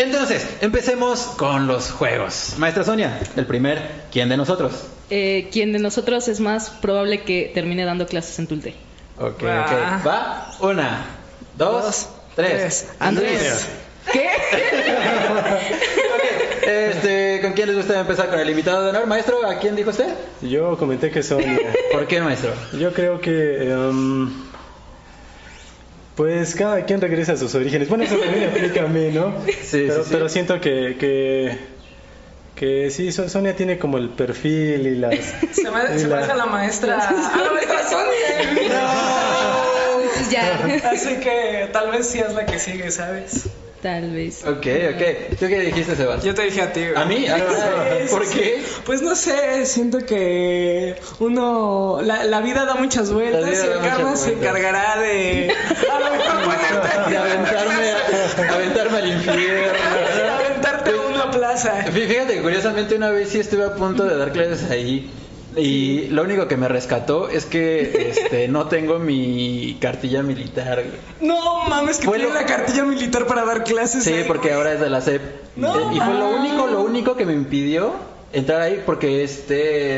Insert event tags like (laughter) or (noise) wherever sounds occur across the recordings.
Entonces, empecemos con los juegos. Maestra Sonia, el primer, ¿quién de nosotros? Eh, quien de nosotros es más probable que termine dando clases en Tulte. Ok, Ah. ok. Va, una, dos, Dos, tres. tres. Andrés. ¿Qué? Ok, Este, ¿con quién les gusta empezar con el invitado de honor? Maestro, ¿a quién dijo usted? Yo comenté que Sonia. (laughs) ¿Por qué, maestro? Yo creo que. em, pues cada quien regresa a sus orígenes. Bueno, eso también aplica a mí, ¿no? (laughs) Sí, pero, sí, sí. pero siento que, que. que sí, So- Sonia tiene como el perfil y las. (laughs) Se, me, y se la- parece a la maestra. A la maestra (laughs) Sonia. Pues ya. Así que tal vez sí es la que sigue, ¿sabes? Tal vez. Ok, ok. ¿Tú qué dijiste, Sebas? Yo te dije a ti. güey. ¿A mí? Ah, ¿Por sí. qué? Pues no sé, siento que uno. La, la vida da muchas vueltas y el karma se encargará de. A lo mejor ponerte. (laughs) De aventarme, aventarme al infierno. (laughs) Aventarte a una plaza. Fí- Fíjate que curiosamente una vez sí estuve a punto de dar clases ahí y lo único que me rescató es que este, (laughs) no tengo mi cartilla militar. No mames, que Fue tiene lo- la cartilla militar para dar clases. Sí, ahí, porque güey. ahora es de la SEP. No y fue lo único, lo único que me impidió entrar ahí porque este,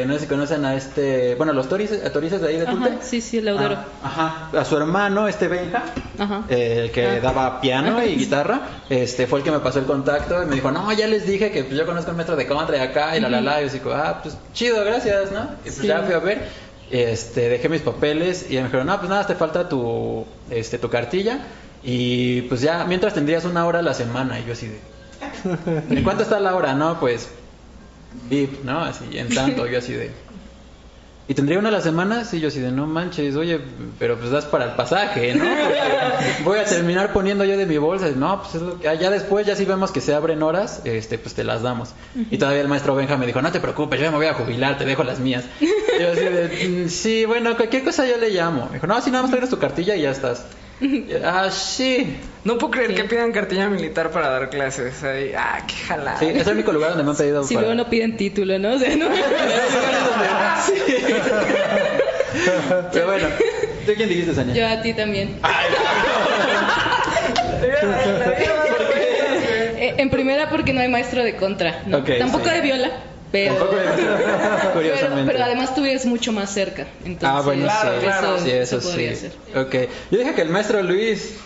eh, no sé si conocen a este, bueno, los torices, a torices de ahí de Tulte. Ajá, sí, sí, el laudero. Ah, ajá, a su hermano, este Benja, Ajá. eh, el que Ah. daba piano y guitarra, este fue el que me pasó el contacto y me dijo, no, ya les dije que pues, yo conozco al maestro de contra y acá y la la la, y yo digo, ah, pues chido, gracias, ¿no? Y pues Sí. ya fui a ver, este, dejé mis papeles y me dijeron, no, pues nada, te falta tu, este, tu cartilla y pues ya, mientras tendrías una hora a la semana y yo así de, ¿en cuánto está la hora? No, pues, VIP, ¿no? Así, en tanto, yo así de... (laughs) ¿Y tendría una a la semana? Sí, yo así de, no manches, oye, pero pues das para el pasaje, ¿no? Porque (laughs) voy a terminar poniendo yo de mi bolsa. No, pues es lo que... ah, Ya después, ya si vemos que se abren horas, este, pues te las damos. Y todavía el maestro Benja me dijo, no te preocupes, yo ya me voy a jubilar, te dejo las mías. Y yo así de, "Mm, sí, bueno, cualquier cosa yo le llamo. Me dijo, no, si nada más traigas tu cartilla y ya estás. (laughs) Ah, sí. No puedo creer Sí. que pidan cartilla militar para dar clases. Ahí. Ah, qué jalada. Sí, es el único lugar donde me han pedido Si para- luego no piden título, ¿no? O sea, no. Sí. (laughs) Pero bueno, ¿tú quién dijiste, Sania? Yo a ti también. En primera porque no hay maestro de contra, ¿no? Ok, Tampoco sí. de viola, pero... (laughs) Pero, Curiosamente. pero además tú vives mucho más cerca. Entonces, Ah, bueno, Claro, sí, claro. sí, eso, podría sí. ser. Ok, yo dije que el maestro Luis,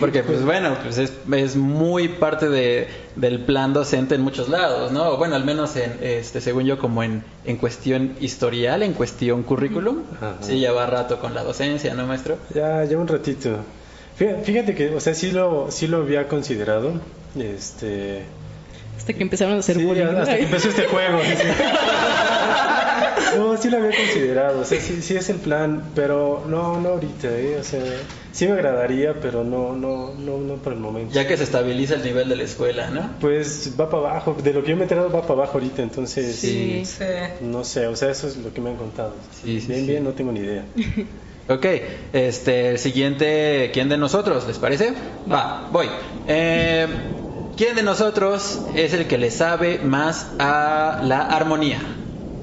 porque pues bueno, pues es, es muy parte de, del plan docente en muchos lados, ¿no? Bueno, al menos en, este, según yo, como en, en cuestión historial, en cuestión currículum, Ajá. sí lleva rato con la docencia, ¿no, maestro? Ya, ya un ratito. Fí- Fíjate que, o sea, sí lo, sí lo había considerado. Este. Hasta que empezaron a hacer Sí, bullying. ¿no? hasta que empezó este juego. sí. (laughs) No, sí lo había considerado. O sea, sí, sí es el plan, pero no, no ahorita, ¿eh? O sea, sí me agradaría, pero no, no, no, no por el momento. Ya que se estabiliza el nivel de la escuela, ¿no? Pues va para abajo. De lo que yo me he enterado va para abajo ahorita, entonces. Sí. Sí. No sé, o sea, eso es lo que me han contado. Sí, sí, bien, sí. bien, no tengo ni idea. (laughs) Ok, este, el siguiente, ¿quién de nosotros? ¿Les parece? Va, voy. Eh, ¿Quién de nosotros es el que le sabe más a la armonía?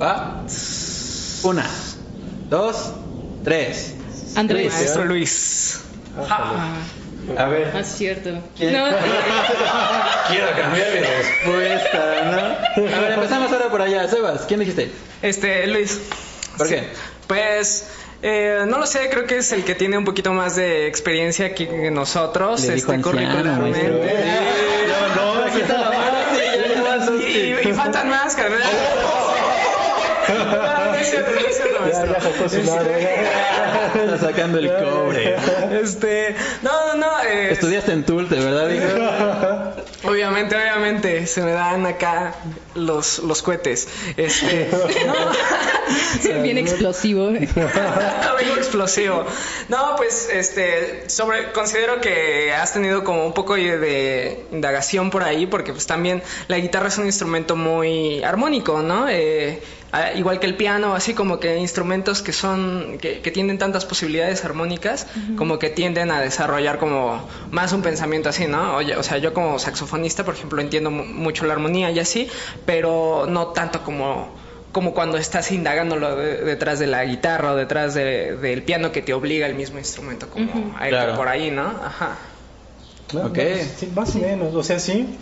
¿Va? Una, dos, tres. Andrés. Maestro Luis. Ah, A ver. Es cierto. ¿Quién? No, (laughs) Quiero cambiar mi respuesta, ¿no? A ver, empezamos ahora por allá. Sebas, ¿quién dijiste? Este, Luis. ¿Por qué? Pues. Eh, no lo sé, creo que es el que tiene un poquito más de experiencia aquí que nosotros, Le dijo este más, Y, y- faltan más, carnal. Está sacando el cobre. Este, no, no, no. eh, Estudiaste en Tulte, ¿verdad, (laughs) hijo? Obviamente, obviamente, se me dan acá los, los cohetes. Este, (laughs) no, bien explosivo. (laughs) Algo explosivo. No, pues, este, sobre, considero que has tenido como un poco de indagación por ahí, porque pues también la guitarra es un instrumento muy armónico, ¿no? Eh, igual que el piano, así como que instrumentos que son, que, que tienen tantas posibilidades armónicas, como que tienden a desarrollar como más un pensamiento así, ¿no? Oye, o sea, yo como saxofonista, por ejemplo, entiendo mu- mucho la armonía y así, pero no tanto como como cuando estás indagándolo de- detrás de la guitarra o detrás de- del piano que te obliga el mismo instrumento como a ir Claro. por ahí, ¿no? Ajá. ¿no? Ok. No, sí, más o menos, o sea, sí,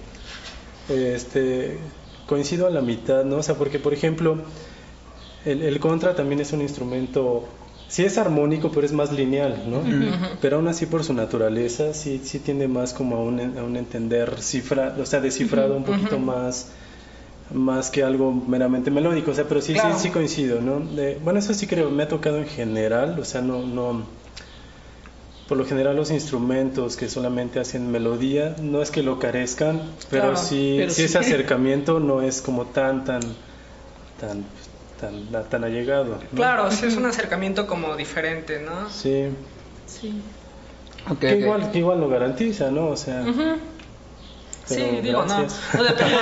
este, coincido a la mitad, ¿no? O sea, porque, por ejemplo, el, el contra también es un instrumento, sí es armónico, pero es más lineal, ¿no? Pero aún así, por su naturaleza, sí, sí tiende más como a un, a un entender cifra, o sea, descifrado un poquito más más que algo meramente melódico, o sea, pero sí, Claro. sí, sí coincido, ¿no? De- bueno, eso sí creo, me ha tocado en general, o sea, no, no, por lo general los instrumentos que solamente hacen melodía, no es que lo carezcan, pero Claro, sí, pero sí sí. ese (laughs) acercamiento no es como tan, tan, tan, tan, tan allegado. ¿no? Claro, sí es un acercamiento como diferente, ¿no? Sí, Sí. Que igual, que igual lo garantiza, ¿no? O sea, Pero digo, no, gracias. no depende,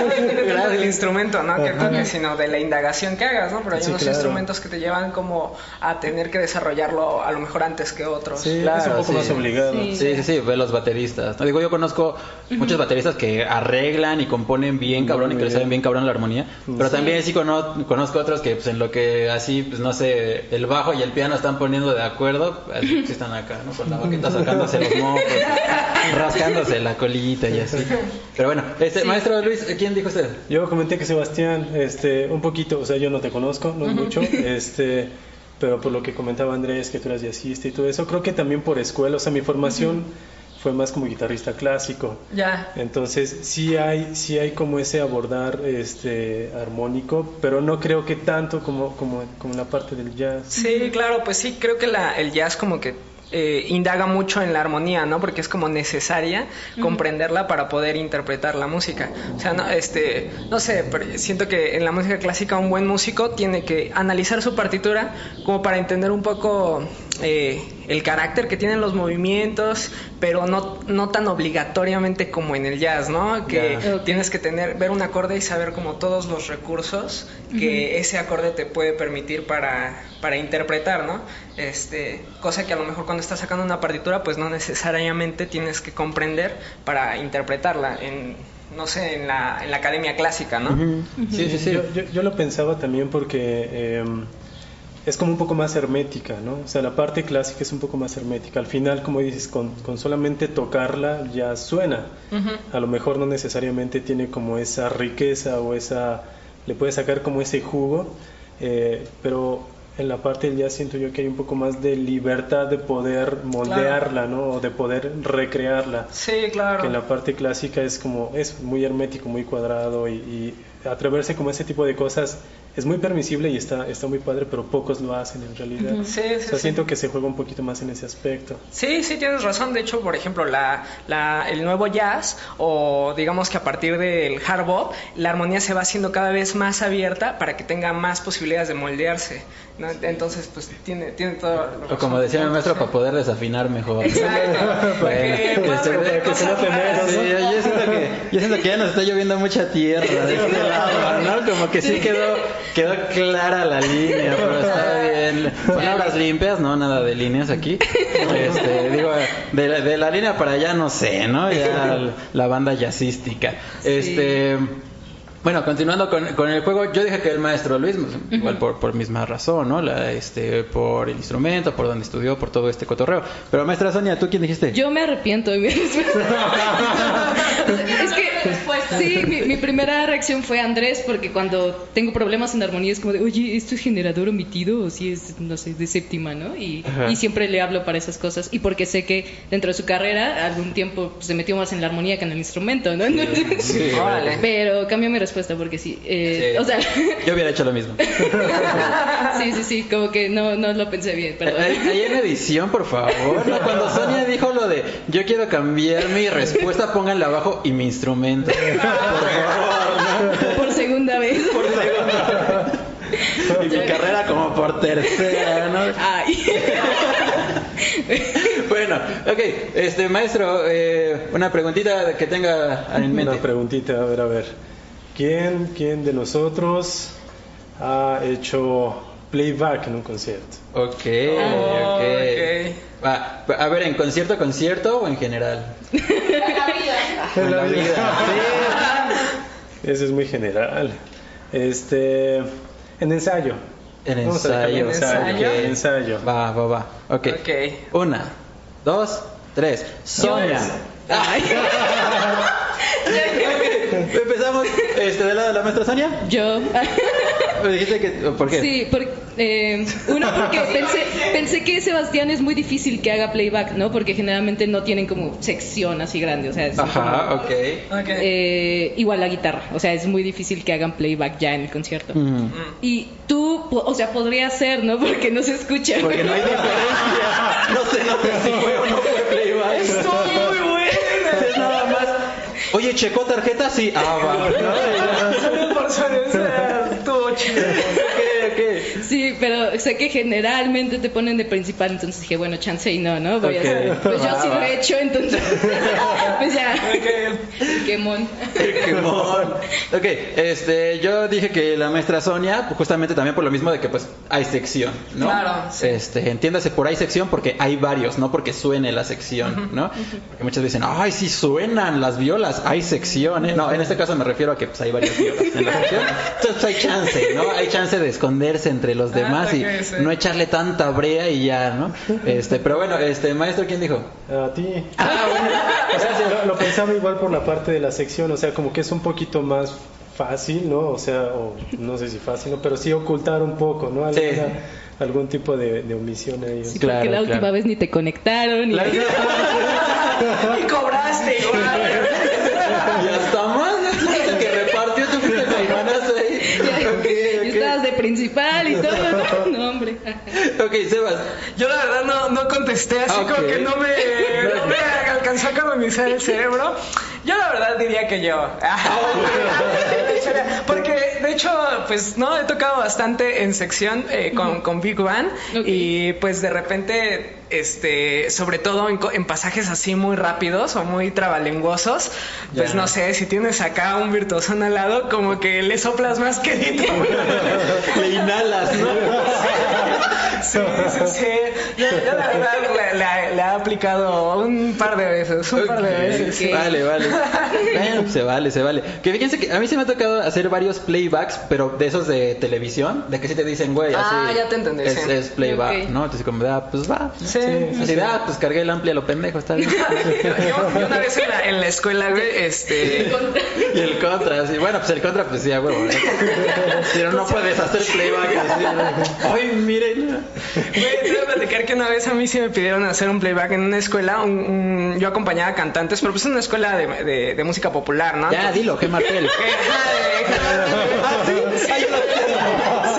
no depende tanto del instrumento, ¿no? Que toques, sino de la indagación que hagas, ¿no? Pero hay Sí, unos claro. instrumentos que te llevan como a tener que desarrollarlo a lo mejor antes que otros. sí, Claro, es un poco sí. más obligado. Sí. Sí, sí, sí, ve los bateristas. No, digo, yo conozco muchos bateristas que arreglan y componen bien cabrón y que le saben bien cabrón la armonía. Pero también sí cono- conozco otros que, pues, en lo que así, pues no sé, el bajo y el piano están poniendo de acuerdo, así sí están acá, ¿no? Con la baqueta sacándose los mocos, (laughs) rascándose la colita y así. Pero bueno, este, maestro Luis, ¿quién dijo usted? Yo comenté que Sebastián, este, un poquito, o sea, yo no te conozco, no mucho, (laughs) este, pero por lo que comentaba Andrés, que tú eras jazzista y todo eso, creo que también por escuela, o sea, mi formación fue más como guitarrista clásico. Ya. Entonces, sí hay, sí hay como ese abordar este armónico, pero no creo que tanto como, como, como la parte del jazz. Sí, claro, pues sí, creo que la, el jazz como que eh, indaga mucho en la armonía, ¿no? Porque es como necesaria comprenderla para poder interpretar la música. O sea, no, este, no sé, pero siento que en la música clásica un buen músico tiene que analizar su partitura como para entender un poco eh, el carácter que tienen los movimientos, pero no, no tan obligatoriamente como en el jazz, ¿no? Que tienes que tener, ver un acorde y saber como todos los recursos que ese acorde te puede permitir para, para interpretar, ¿no? Este, cosa que a lo mejor cuando estás sacando una partitura, pues no necesariamente tienes que comprender para interpretarla en, no sé, en la, en la academia clásica, ¿no? Sí, sí, sí. Yo, yo- yo lo pensaba también porque eh, es como un poco más hermética, ¿no? O sea, la parte clásica es un poco más hermética. Al final, como dices, con, con solamente tocarla ya suena. A lo mejor no necesariamente tiene como esa riqueza o esa... le puede sacar como ese jugo, eh, pero en la parte del jazz siento yo que hay un poco más de libertad de poder moldearla, ¿no? O de poder recrearla Sí, claro. que en la parte clásica es como es muy hermético, muy cuadrado y, y atreverse como ese tipo de cosas es muy permisible y está está muy padre, pero pocos lo hacen en realidad. Sí, sí, o sea, sí. siento que se juega un poquito más en ese aspecto. Sí, sí, tienes razón. De hecho, por ejemplo, la, la- el nuevo jazz, o digamos que a partir del hard bop, la armonía se va haciendo cada vez más abierta para que tenga más posibilidades de moldearse. ¿No? Entonces, pues tiene, tiene todo. O como decía mi maestro, para poder desafinar mejor. Exacto. (laughs) Que se Sí, ¿no? yo siento que, yo siento que ya nos está lloviendo mucha tierra de este lado, ¿no? Como que sí quedó, quedó clara la línea, pero está bien. Palabras limpias, no, nada de líneas aquí. Este, digo, de, la- de la línea para allá no sé, ¿no? Ya la banda jazzística. Este. Bueno, continuando con, con el juego, yo dije que el maestro Luis, pues, igual por, por misma razón, ¿no? La, este, por el instrumento, por donde estudió, por todo este cotorreo. Pero maestra Sonia, ¿tú quién dijiste? Yo me arrepiento de mi respuesta. (laughs) (laughs) es que, sí, mi, mi primera reacción fue Andrés, porque cuando tengo problemas en armonía es como de, oye, ¿esto es generador omitido o si es, no sé, de séptima, ¿no? Y, y siempre le hablo para esas cosas. Y porque sé que dentro de su carrera, algún tiempo pues, se metió más en la armonía que en el instrumento, ¿no? Sí, (laughs) Órale. Pero cambió mi respuesta porque sí. eh, Sí. O sea, Yo hubiera hecho lo mismo. (laughs) sí, sí, sí, como que no, no lo pensé bien, perdón. Ahí en edición, por favor. ¿no? Cuando (laughs) Sonia dijo lo de yo quiero cambiar mi respuesta, pónganle abajo y mi instrumento. (laughs) Por favor, Por segunda vez. ¿no? Por segunda. Y mi carrera como por tercera, ¿no? Ay. Bueno, ok, este maestro, eh, una preguntita que tenga en mente. Una preguntita, a ver, a ver. ¿Quién, quién de nosotros ha hecho playback en un concierto? Ok, Oh, ok. ok. A ver, ¿en concierto, concierto o en general? En la vida. Eso es muy general. Este, en ensayo. En ensayo. en ensayo. ¿Ensayo? En ensayo. Va, va, va. Ok. Ok. Una, dos, tres. Sonia. Ay. (laughs) Empezamos este, de lado de la maestra Sonia. Yo. Me dijiste que. ¿Por qué? Sí, por- eh, uno porque pensé, pensé que Sebastián es muy difícil que haga playback, ¿no? Porque generalmente no tienen como sección así grande, o sea, es Ajá, ok. Ok. eh, igual la guitarra, o sea, es muy difícil que hagan playback ya en el concierto. Mm. Y tú, o sea, podría ser, ¿no? (laughs) Porque no se escucha. Porque no hay diferencia. (laughs) No se nota si fue o no fue playback. Estuvo muy buena. Es nada más. Oye, ¿checó tarjeta? Sí. Ah, va. (laughs) Solo por estuvo chido. (laughs) Sí, pero sé que generalmente te ponen de principal, entonces dije, bueno, chance y no, ¿no? Voy a hacer. Pues yo Va, sí lo he hecho, entonces. (laughs) pues ya. Qué mon. Qué mon. Ok, este, yo dije que la maestra Sonia, pues, justamente también por lo mismo de que pues hay sección, ¿no? Claro, sí. Este, entiéndase por hay sección porque hay varios, no porque suene la sección, ¿no? Porque muchas dicen, ay, sí suenan las violas, hay sección, ¿eh? No, en este caso me refiero a que pues hay varias violas en la sección. (laughs) Entonces pues, hay chance, ¿no? Hay chance de entre los Ah, demás y no echarle tanta brea y ya, ¿no? Este, pero bueno, este, maestro, ¿quién dijo? A ti. Ah, bueno. O sea, lo, lo pensaba igual por la parte de la sección, o sea, como que es un poquito más fácil, ¿no? O sea, o no sé si fácil, ¿no? pero sí ocultar un poco, ¿no? Sí. Alguna- Algún tipo de, de omisión ahí. Sí, Claro, porque la última vez ni te conectaron. Y... (laughs) Y cobraste (laughs) igual. Y hasta más, ¿no? el que repartió tu fuiste caimanazo ahí. Ok, Y ok. estabas de principal y todo. ¿no? No, hombre. Ok, Sebas. Yo la verdad no, no contesté, así Ok. como que no me, no me alcanzó a colonizar el cerebro. Yo la verdad diría que yo. (laughs) Porque de hecho, pues no, he tocado bastante en sección eh, con, con Big Bang Ok. y pues de repente, este, sobre todo en, pasajes así muy rápidos o muy trabalenguosos, pues no sé, si tienes acá un virtuosón al lado, como que le soplas más querido. (laughs) Le inhalas, ¿no? (laughs) Sí, sí, sí. Yo, yo la verdad le, le- le he aplicado un par de veces, un par de Ok, veces. sí. Vale, vale. (laughs) Bueno, pues se vale, se vale. Que fíjense que a mí se me ha tocado hacer varios playbacks, pero de esos de televisión, de que sí te dicen, güey, Ah, así. ya te entendí, Es, sí. es playback, Ok. ¿no? Entonces, como, ah, pues va. Sí, sí, Así sí. de, ah, pues cargué el amplia a lo pendejo, está bien. (laughs) Yo, yo una vez en la, en la escuela, güey, este. y el contra, sí. Bueno, pues el contra, pues sí, a huevo. ¿eh? (laughs) Pero no puedes hacer playback así. Ay, miren. Voy a platicar que una vez a mí sí me pidieron hacer un playback en una escuela. un- un- yo acompañaba a cantantes, pero pues en una escuela de, de- de música popular, ¿no? Ya, dilo, qué martel. Eh, (laughs) ah, de- Sí,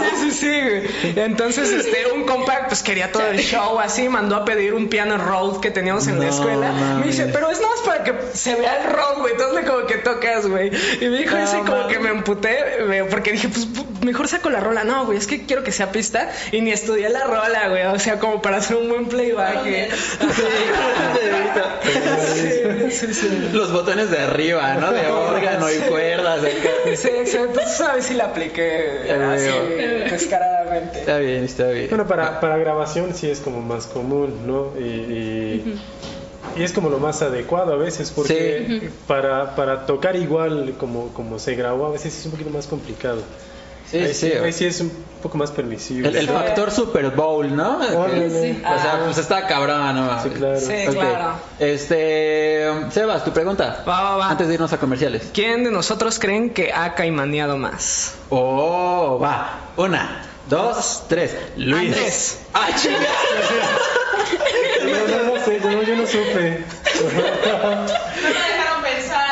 (laughs) sí, sí, güey. Entonces, este, un compa, pues quería todo el show así, mandó a pedir un piano roll que teníamos en la escuela. Me dice, pero es nada más para que se vea el roll, güey. Entonces, como que tocas, güey. Y me dijo No ese, como que me emputé, güey, porque dije, pues pu- mejor saco la rola. No, güey, es que quiero que sea pista. Y ni estudié la rola, güey. O sea, como para hacer un buen playback. (laughs) Sí, sí, sí. Los botones de arriba, ¿no? De (laughs) órgano y cuerdas. acá. Sí, exacto. Entonces, a ver si la apliqué así. (laughs) descaradamente. Está bien, está bien. Bueno, para, para grabación sí es como más común, ¿no? Y, y, y es como lo más adecuado a veces, porque para, para tocar igual como, como se grabó, a veces es un poquito más complicado. Sí, ahí, sí. ahí sí es un poco más permisible. El, el factor Super Bowl, ¿no? Órale. Que- Sí. O sea, pues está cabrón, ¿no? Sí, claro. Sí, claro. Este, Sebas, tu pregunta. Va, va, va. Antes de irnos a comerciales. ¿Quién de nosotros creen que ha caimaneado más? Oh, va. Una, dos, tres. Luis. Andrés. ¡Ah, chinga! (laughs) No, no, no sé, yo, no- yo no supe. (laughs)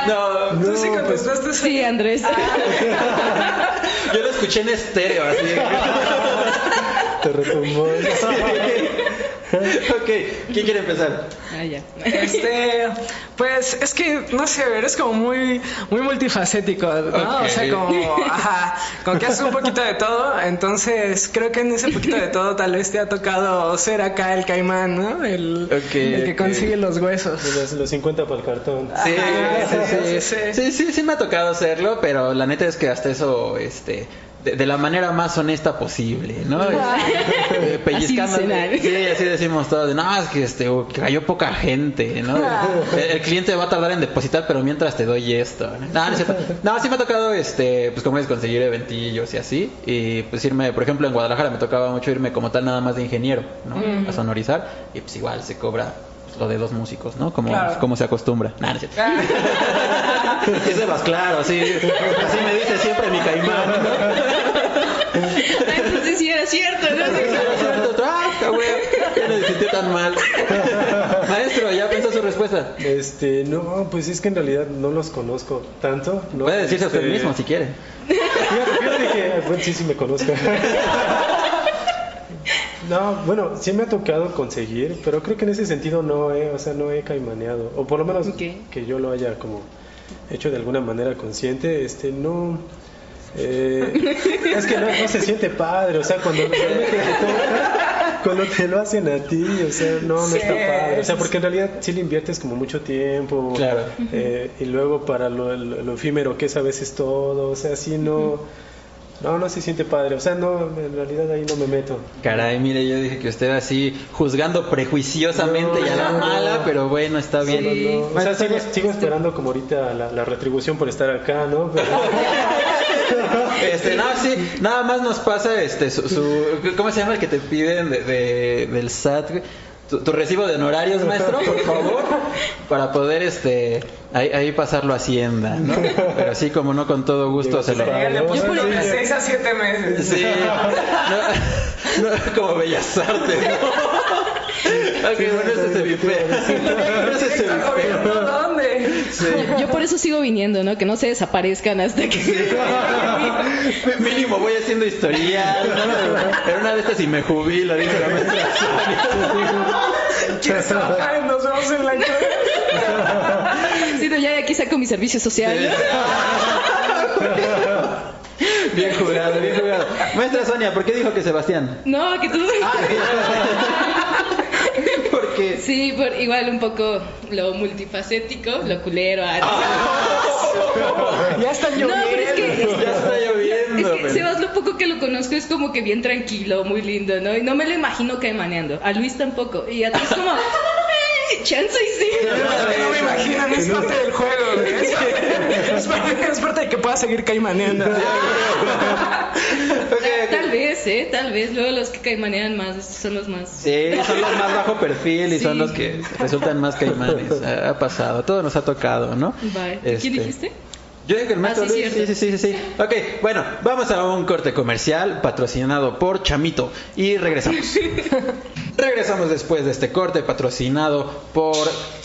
No, No, Tú sí pues, contestaste eso. Sí, Andrés. (laughs) yo lo escuché en estéreo, así. (laughs) te retumbó. (laughs) (laughs) ok, ¿quién quiere empezar? Ah, ya. Este, pues es que no sé, eres como muy muy multifacético, ¿no? O sea, como ajá, como que haces un poquito de todo, entonces creo que en ese poquito de todo tal vez te ha tocado ser acá el caimán, ¿no? El, que consigue los huesos. Los, los 50 para el cartón. Sí, Ajá, sí, sí, sí, sí. sí, sí, sí me ha tocado hacerlo, pero la neta es que hasta eso, este, de, de la manera más honesta posible, ¿no? Este, (laughs) eh, pellizcando- Así dicen, sí, así decimos todos, no, es que este, que cayó poca gente, ¿no? El, el cliente va a tardar en depositar, pero mientras te doy esto, ¿no? No, no, es cierto. No, sí me ha tocado, este, pues como es conseguir eventillos y así, y pues irme, por ejemplo, en Guadalajara me tocaba mucho irme como tal nada más de ingeniero, ¿no? A sonorizar, y pues igual se cobra lo de dos músicos, ¿no? Como, Claro. como se acostumbra. Nah, no es cierto. (laughs) Es de más claro, sí. Así me dice siempre mi caimán. ¿no? Entonces sí era cierto, ¿no? Ah, está güey. Ya no me sentí tan mal. Maestro, ¿ya pensó su respuesta? Este, no, pues es que en realidad no los conozco tanto. ¿no? Puede decirse a usted Este, mismo si quiere. Fíjate, fíjate que, bueno, sí, sí me conozco. (laughs) No, bueno, sí me ha tocado conseguir, pero creo que en ese sentido no he, o sea, no he caimaneado, o por lo menos que yo lo haya como hecho de alguna manera consciente, este, no, eh, es que no, no se siente padre, o sea, cuando realmente te toca, cuando te lo hacen a ti, o sea, no, no Sí, está padre, o sea, porque en realidad sí le inviertes como mucho tiempo, Claro. eh, y luego para lo, lo- lo efímero que es a veces todo, o sea, sí no, no, no se siente padre, o sea, no, en realidad ahí no me meto. Caray, mire, yo dije que usted así juzgando prejuiciosamente y a la No, mala, no. pero bueno, está bien. No, no, no. O sea, Maestro, sigo, sigo esperando como ahorita la, la retribución por estar acá, ¿no? (laughs) Pero- Este, no, sí, nada más nos pasa este su, su- ¿cómo se llama el que te piden de, de- del SAT? Tu, tu recibo de honorarios, (laughs) maestro, por favor, para poder este ahí, ahí pasarlo a Hacienda, ¿no? (laughs) Pero sí, como no, con todo gusto se lo. Sí, le Yo puso por- de 6 a 7 meses. Sí, (laughs) no, no, como bellas artes, ¿no? Ok, bueno, ese se vipea. ¿Dónde? Yo, yo por eso sigo viniendo, ¿no? Que no se desaparezcan hasta que... Mínimo voy haciendo historial. En una de estas y me jubilo, dice la maestra. Nos vemos en la. Sí, no, ya de aquí saco mi servicio social. Bien jugado, bien jugado. Maestra Sonia, ¿por qué dijo que Sebastián? No, que tú... Sí, por igual un poco lo multifacético, lo culero. ah, (laughs) Ya están No, lloviendo. pero es que... ya está Es lloviendo. que pero- Sebas, lo poco que lo conozco es como que bien tranquilo, muy lindo, ¿no? Y no me lo imagino caimaneando. A Luis tampoco. Y a ti es como, "Eh, chance y sí. (laughs) No me imaginan, es parte del juego. Es, es parte, es parte de que pueda seguir caimaneando. (laughs) Tal vez, ¿eh? Tal vez. Luego los que caimanean más estos son los más... Sí, son los más bajo perfil y son los que resultan más caimanes. Ha ha pasado, todo nos ha tocado, ¿no? Bye. Este, ¿Quién dijiste? Yo dije que el maestro Ah, sí, Luis, cierto. sí, sí, sí, sí, sí. Ok, bueno, vamos a un corte comercial patrocinado por Chamito y regresamos. (laughs) regresamos después de este corte patrocinado por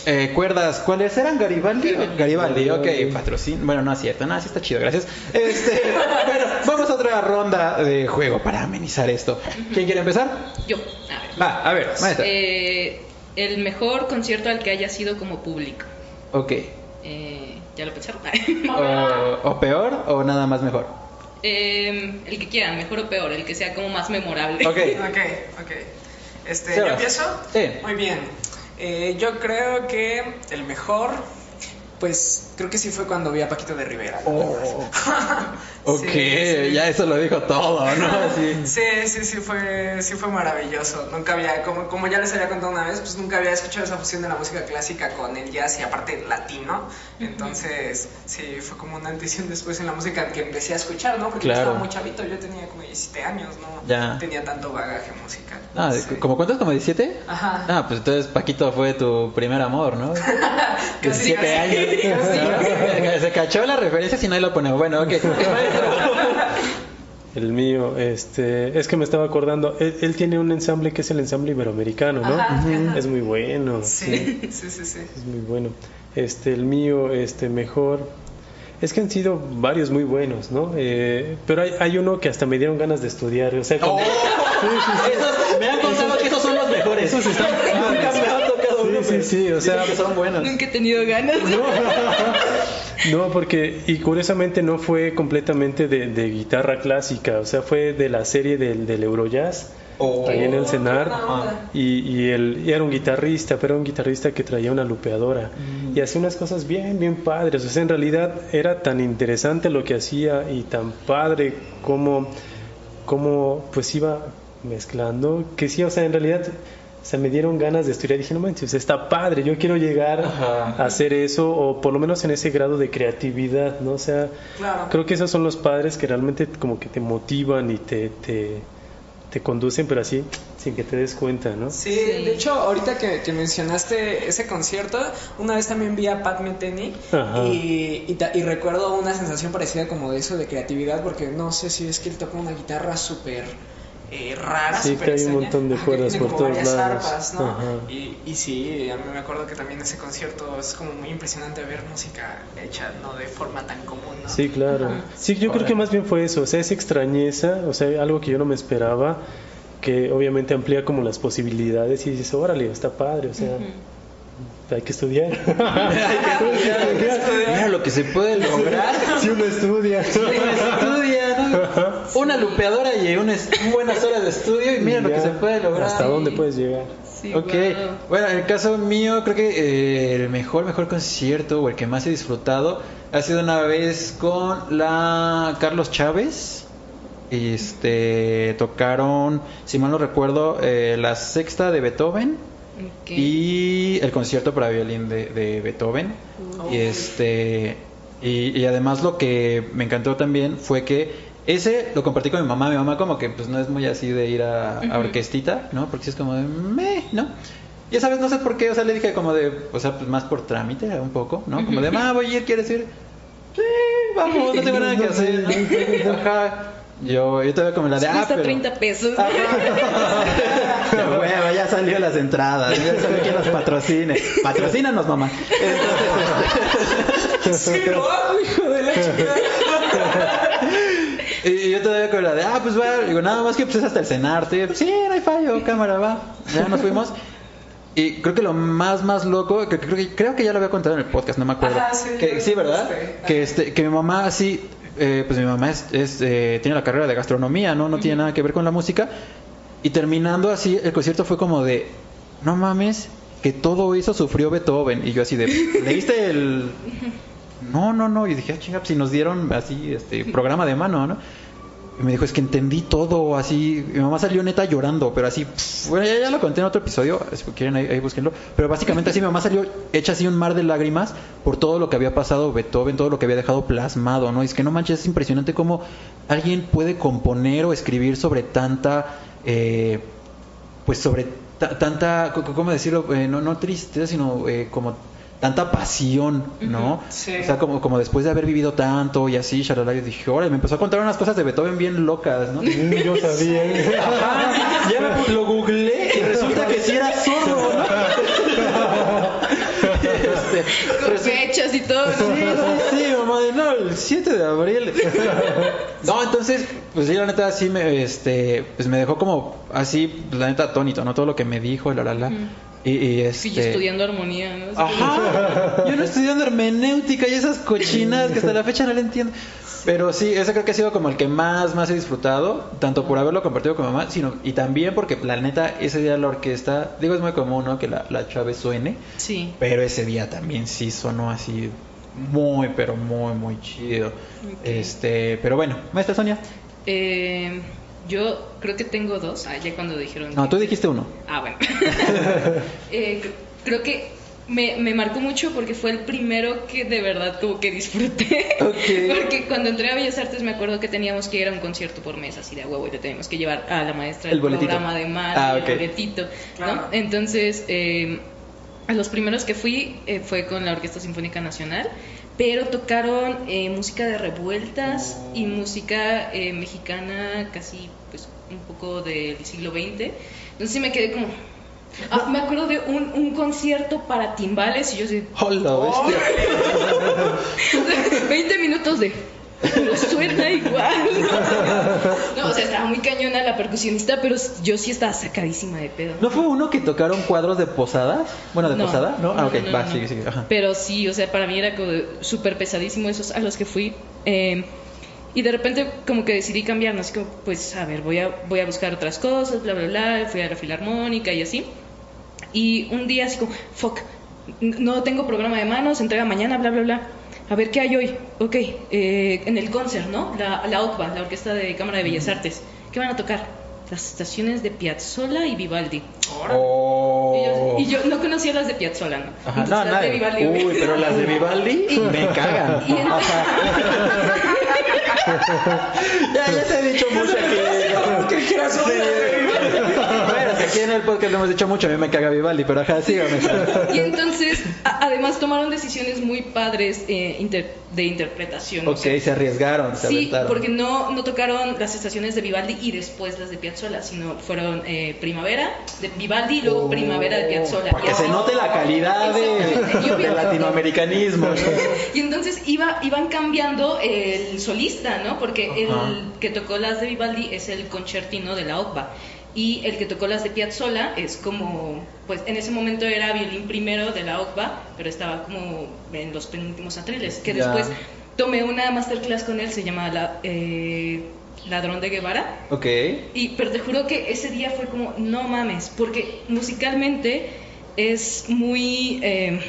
eh, cuerdas, ¿cuáles eran? Garibaldi. Garibaldi, ok, patrocin. Bueno, no es cierto, no, sí está chido, gracias. Este, (laughs) bueno, vamos a otra ronda de juego para amenizar esto. ¿Quién quiere empezar? Yo. A ver. Va, a ver, maestra. Eh, el mejor concierto al que haya sido como público. Ok. Eh, ¿Ya lo pensaron? (laughs) O, o peor o nada más mejor. Eh, el que quieran, mejor o peor, el que sea como más memorable. Ok. (laughs) Ok, ok. Este. ¿Yo empiezo? Sí. Muy bien. Eh, yo creo que el mejor, pues creo que sí fue cuando vi a Paquito de Rivera. verdad. (laughs) Ok, Sí, sí. ya eso lo dijo todo, ¿no? Sí. Sí, sí, sí fue, sí fue maravilloso. Nunca había, como, como ya les había contado una vez, pues nunca había escuchado esa fusión de la música clásica con el jazz y aparte latino. Entonces, sí, fue como una antes y un después en la música que empecé a escuchar, ¿no? Porque yo Claro. estaba muy chavito, yo tenía como 17 años, ¿no? Ya. Tenía tanto bagaje musical. Ah, Sí. ¿Como cuántos? ¿Como 17? Ajá. Ah, pues entonces Paquito fue tu primer amor, ¿no? (laughs) Casi, 17 casi. años. (laughs) (laughs) Se cachó la referencia si no lo ponemos. Bueno, ok. (laughs) El mío, este, es que me estaba acordando, él, él tiene un ensamble que es el ensamble iberoamericano, ¿no? Ajá, ajá. Es muy bueno, Sí, sí, sí, sí. es muy bueno. Este, el mío, este, mejor, es que han sido varios muy buenos, ¿no? Eh, pero hay, hay uno que hasta me dieron ganas de estudiar, o sea, Oh. (laughs) cuando- Esos- me han contado que esos son los mejores. Esos están Nunca me ha tocado Sí, sí, o sea- que son buenos. Nunca he tenido ganas. (laughs) No, porque, y curiosamente no fue completamente de, de guitarra clásica, o sea, fue de la serie del, del Eurojazz, Oh. ahí en el cenar, onda. y, y él y era un guitarrista, pero era un guitarrista que traía una lupeadora, Mm. y hacía unas cosas bien, bien padres, o sea, en realidad era tan interesante lo que hacía y tan padre como, como pues iba mezclando, que sí, o sea, en realidad... O sea, me dieron ganas de estudiar. Dije, no manches, está padre. Yo quiero llegar Ajá. a hacer eso, o por lo menos en ese grado de creatividad, ¿no? O sea, Claro. creo que esos son los padres que realmente como que te motivan y te, te, te conducen, pero así, sin que te des cuenta, ¿no? Sí, de hecho, ahorita que, que mencionaste ese concierto, una vez también vi a Pat Metheny y, y, y recuerdo una sensación parecida como de eso, de creatividad, porque no sé si es que él toca una guitarra súper eh, rara, Sí, que hay un montón de cuerdas que por todos lados. arpas, ¿no? Ajá. Y, y sí, a mí me acuerdo que también ese concierto es como muy impresionante ver música hecha no de forma tan común, ¿no? Sí, claro. Sí, yo creo que más bien fue eso, o sea, esa extrañeza, o sea, algo que yo no me esperaba, que obviamente amplía como las posibilidades y dices, órale, está padre, o sea, (laughs) hay que estudiar. Mira lo que se puede lograr. si uno estudia. (laughs) Una lupeadora y unas buenas horas de estudio y mira lo que se puede lograr. ¿Hasta dónde puedes llegar? Sí, Ok, guau. bueno, en el caso mío, creo que eh, el mejor, mejor concierto o el que más he disfrutado ha sido una vez con la Carlos Chávez. Este, tocaron, si mal no recuerdo, eh, la sexta de Beethoven y el concierto para violín de, de Beethoven. Y este, y, y además lo que me encantó también fue que ese lo compartí con mi mamá. Mi mamá como que pues no es muy así de ir a, a orquestita, ¿no? Porque sí es como de meh, ¿no? Y esa vez no sé por qué, o sea, le dije como de, o sea, pues más por trámite un poco, ¿no? Como de, ma, voy a ir, ¿quieres ir? Sí, vamos, no tengo nada que (laughs) hacer. ¿no? (laughs) Ajá. Yo, yo todavía como la de, ah, pero... 30 pesos. (laughs) De huevo, ya salió las entradas, ya salió quién las patrocine. Patrocínanos, mamá. Sí, no, hijo de la chica. Y yo todavía con la de, ah, pues va, digo, nada más que pues es hasta el cenarte. Sí, no hay fallo, cámara, va. Ya nos fuimos. Y creo que lo más, más loco, que creo que, creo que ya lo había contado en el podcast, no me acuerdo. Ajá, sí, que, sí, ¿verdad? Que, este, que mi mamá sí, eh, pues mi mamá es, es, eh, tiene la carrera de gastronomía, ¿no? No tiene nada que ver con la música. Y terminando así, el concierto fue como de, no mames, que todo eso sufrió Beethoven. Y yo así de, ¿leíste el...? No, no, no. Y dije, ah, chinga, pues si nos dieron así, este, (laughs) programa de mano, ¿no? Y me dijo, es que entendí todo así. Mi mamá salió neta llorando, pero así, pff, bueno, ya, ya lo conté en otro episodio, si quieren ahí, ahí búsquenlo. Pero básicamente así mi mamá salió hecha así un mar de lágrimas por todo lo que había pasado Beethoven, todo lo que había dejado plasmado, ¿no? Y es que no manches, es impresionante cómo alguien puede componer o escribir sobre tanta, eh, pues sobre ta- tanta, ¿cómo decirlo? Eh, no, no tristeza, sino eh, como tanta pasión, ¿no? Sí. O sea, como, como después de haber vivido tanto y así, shalala, yo dije, órale, me empezó a contar unas cosas de Beethoven bien locas, ¿no? Mm, Yo (laughs) sabía. Ajá, ya me- lo googleé y resulta que sí era sordo, ¿no? (laughs) Este, Con resu- fechas y todo. Sí, el 7 de abril. (laughs) No, entonces, pues sí, la neta, sí me, este, pues me dejó como así, la neta, atónito, ¿no? Todo lo que me dijo, la, la, la. Y, y este... Sí, yo estudiando armonía, ¿no? Ajá. (laughs) Yo no estudiando hermenéutica y esas cochinas que hasta la fecha no le entiendo. Pero sí, ese creo que ha sido como el que más, más he disfrutado, tanto por haberlo compartido con mamá, sino y también porque la neta, ese día la orquesta, digo, es muy común, ¿no? Que la, la chave suene, Sí. pero ese día también sí sonó así muy, pero muy, muy chido. Este, pero bueno, maestra Sonia. Eh, yo creo que tengo dos. Ah, ya cuando dijeron. No, que- tú dijiste uno. Ah, bueno. (laughs) Eh, cr- creo que me, me marcó mucho porque fue el primero que de verdad como que disfruté. (laughs) Porque cuando entré a Bellas Artes me acuerdo que teníamos que ir a un concierto por mes, así de a huevo, y le teníamos que llevar a la maestra El el, programa de mar, Ah, y ok. el boletito, ¿no? Claro. Entonces, eh, a los primeros que fui eh, fue con la Orquesta Sinfónica Nacional, pero tocaron eh, música de revueltas y música eh, mexicana casi pues un poco del siglo XX. Entonces sí me quedé como... Ah, me acuerdo de un, un concierto para timbales y yo así... Hola, bestia. (laughs) 20 minutos de... Pero suena igual. (laughs) No, o sea, estaba muy cañona la percusionista, pero yo sí estaba sacadísima de pedo. ¿No fue uno que tocaron cuadros de posada? Bueno, de No, posada, ¿no? Ah, ok, no, va, no. sigue, sigue. Ajá. Pero sí, o sea, para mí era como súper pesadísimo esos a los que fui. Eh, y de repente como que decidí cambiar, ¿no? Así como, pues, a ver, voy a, voy a buscar otras cosas, bla, bla, bla. Fui a la filarmónica y así. Y un día así como, fuck, no tengo programa de manos, entrega mañana, bla, bla, bla. A ver, ¿qué hay hoy? Ok, eh, en el concert, ¿no? La, la OCBA, la Orquesta de Cámara de Bellas Artes. ¿Qué van a tocar? Las estaciones de Piazzolla y Vivaldi. Oh. Y, yo, y yo no conocía las de Piazzolla, ¿no? Ajá, Entonces, no, las de. Vivaldi. Uy, pero las de Vivaldi (laughs) me cagan. (laughs) Y (laughs) ya, ya te he dicho mucho aquí. quieras Bueno, que aquí en el podcast lo hemos dicho mucho, a mí me caga Vivaldi, pero ajá, sígame. Y entonces, además tomaron decisiones muy padres eh, inter- de interpretación. o Ok, sea, se arriesgaron, se Sí, aventaron. porque no, no tocaron las estaciones de Vivaldi y después las de Piazzolla, sino fueron eh, Primavera de Vivaldi y luego Primavera de Piazzolla. Para que se note la calidad de, del latinoamericanismo. ¿no? (laughs) Y entonces iba, iban cambiando el solista, ¿no? Porque Ajá. el que tocó las de Vivaldi es el concertino de la OCBA. Y el que tocó las de Piazzolla es como, pues en ese momento era violín primero de la OCBA, pero estaba como en los penúltimos atriles. Que Ya. después tomé una masterclass con él, se llama la, eh, Ladrón de Guevara. Ok. Y, pero te juro que ese día fue como, no mames, porque musicalmente es muy, eh,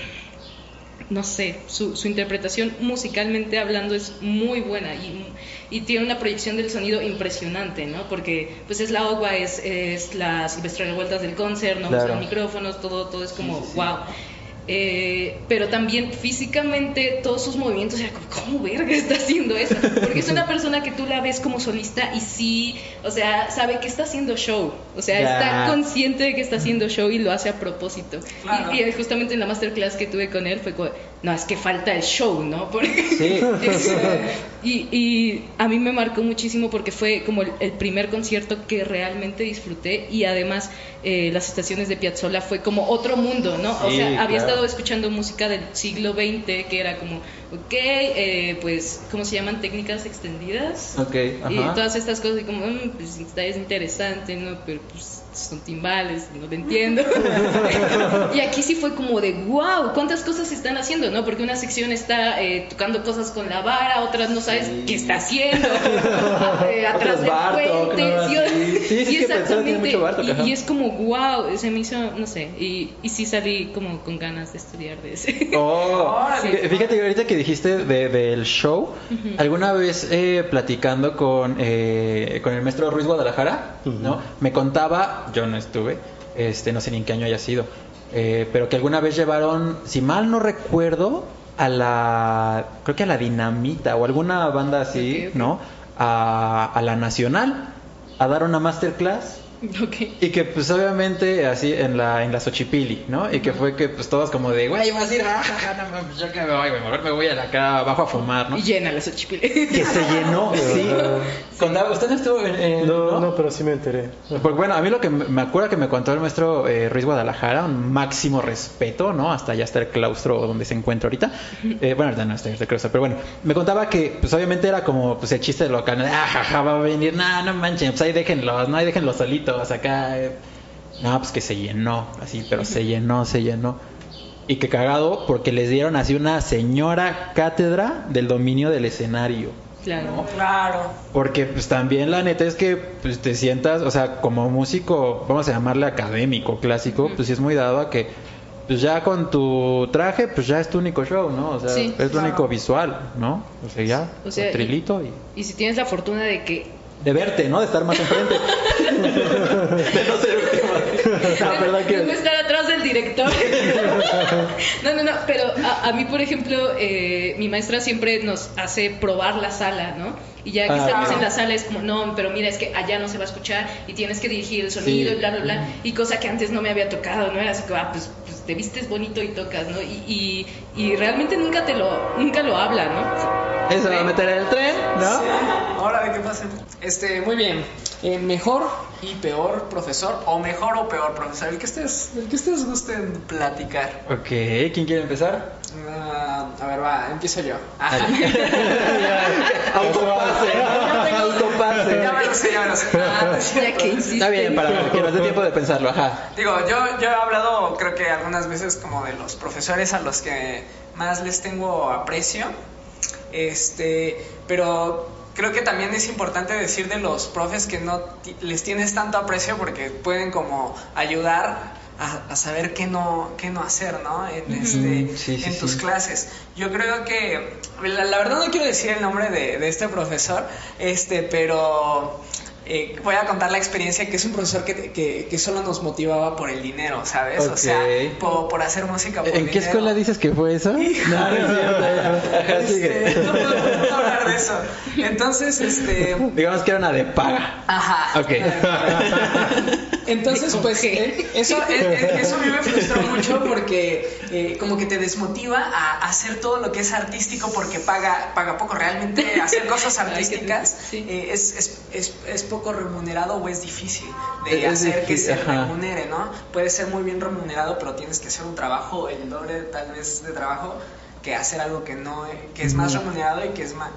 no sé, su, su interpretación musicalmente hablando es muy buena y, y tiene una proyección del sonido impresionante, ¿no? Porque pues es la OGUA, es, es la Silvestre Revueltas del concert, no Claro. usan micrófonos, todo, todo es como, wow. Eh, pero también físicamente todos sus movimientos era como, ¿cómo verga está haciendo eso? Porque es una persona que tú la ves como solista y sí, o sea, sabe que está haciendo show, o sea, está consciente de que está haciendo show y lo hace a propósito. Claro. Y, y justamente en la masterclass que tuve con él fue como, no, es que falta el show, ¿no? (laughs) Porque Sí. es- y, y a mí me marcó muchísimo porque fue como el, el primer concierto que realmente disfruté y además eh, las estaciones de Piazzolla fue como otro mundo, ¿no? o sea, había claro. estado escuchando música del siglo XX que era como, ok, eh, pues, ¿cómo se llaman? Técnicas extendidas. Ok, Y ajá. todas estas cosas y como, "Mm, pues está es interesante, ¿no? Pero pues son timbales, no lo entiendo. (laughs) y aquí sí fue como de, wow, ¿cuántas cosas se están haciendo, no? Porque una sección está eh, tocando cosas con la vara, otras no sabes qué está haciendo. (laughs) Eh, atrás del puente. sí, Sí, y exactamente. y, y es como, wow, se me hizo, no sé, y, y sí salí como con ganas de estudiar de ese. Oh, (laughs) fíjate que ahorita que dijiste de- del show, alguna vez eh, platicando con, eh, con el maestro Ruiz Guadalajara, ¿no? Me contaba, yo no estuve, este, no sé ni en qué año haya sido, eh, pero que alguna vez llevaron, si mal no recuerdo, a la, creo que a la Dinamita o alguna banda así. ¿no? A, a la Nacional a dar una masterclass (laughs) y que pues obviamente así en la en la Xochipilli, ¿no? Y que fue que pues todos como de, güey, vas a ir, ah, ja, ja, no yo que me voy, güey, mejor me voy a la acá abajo a fumar, ¿no? Y llena las ochipile. Que se llenó, (laughs) sí. Contaba- ¿Usted no estuvo en, en- No, no, pero sí me enteré. Porque bueno, a mí lo que me acuerdo que me contó el maestro eh, Ruiz Guadalajara, un máximo respeto, ¿no? Hasta allá está el claustro donde se encuentra ahorita. Eh, bueno, ahorita no está el claustro, pero bueno, me contaba que pues obviamente era como pues el chiste local, ¿no? ah, jaja, va a venir, no, no manchen, pues ahí déjenlos, no, ahí déjenlos solitos acá. eh. No, pues que se llenó, así, pero se llenó, se llenó. Y que cagado porque les dieron así una señora cátedra del dominio del escenario. Claro. Claro. Porque pues también la neta es que pues, te sientas, o sea, como músico, vamos a llamarle académico, clásico, pues sí es muy dado a que pues ya con tu traje, pues ya es tu único show, ¿no? O sea, Sí. es tu Claro. único visual, ¿no? O sea, ya, O sea, tu trilito y... Y si tienes la fortuna de que De verte, ¿no? De estar más enfrente. (laughs) de no ser último. No, perdón de que... estar atrás del director. no, no, no, pero a, a mí, por ejemplo, eh, mi maestra siempre nos hace probar la sala, ¿no? Y ya que Ah, estamos en la sala es como, no, pero mira, es que allá no se va a escuchar y tienes que dirigir el sonido Sí. y bla, bla, bla. Y cosa que antes no me había tocado, ¿no? Era así que, ah, pues, pues te vistes bonito y tocas, ¿no? Y, y, y realmente nunca te lo, nunca lo habla, ¿no? Eso va a meter en el tren, ¿no? Ahora de qué pasa. Este, muy bien. Eh, mejor y peor profesor o mejor o peor profesor, el que ustedes, el que ustedes gusten platicar. Ok, ¿quién quiere empezar? Ah, a ver, va, empiezo yo. Ah, (laughs) (laughs) Autopase. (laughs) Autopase. ya me lo sé, ya me lo sé. Ah. Ya que. Está bien, para que nos dé tiempo de pensarlo, ajá. Digo, yo, yo he hablado, creo que algunas veces como de los profesores a los que más les tengo aprecio. Este, pero creo que también es importante decir de los profes que no les tienes tanto aprecio porque pueden como ayudar a, a saber qué no, qué no hacer, ¿no? En, este, Sí, sí, en tus sí. clases. Yo creo que, la, la verdad no quiero decir el nombre de, de este profesor, este, pero eh, voy a contar la experiencia que es un profesor que, que, que solo nos motivaba por el dinero, ¿sabes? O sea, por, por hacer música por ¿En qué escuela dices que fue eso? No, no eso. Entonces, este... (laughs) Digamos que era una de paga. Ajá. Ok. (laughs) Entonces, pues eh, eso, eh, eh, eso a mí me frustró mucho porque eh, como que te desmotiva a hacer todo lo que es artístico porque paga, paga poco. Realmente hacer cosas (laughs) artísticas eh, es, es, es, es poco remunerado o es difícil de Es hacer que se remunere, ¿no? Puede ser muy bien remunerado, pero tienes que hacer un trabajo, el doble tal vez de trabajo, que hacer algo que no que es más remunerado y que es más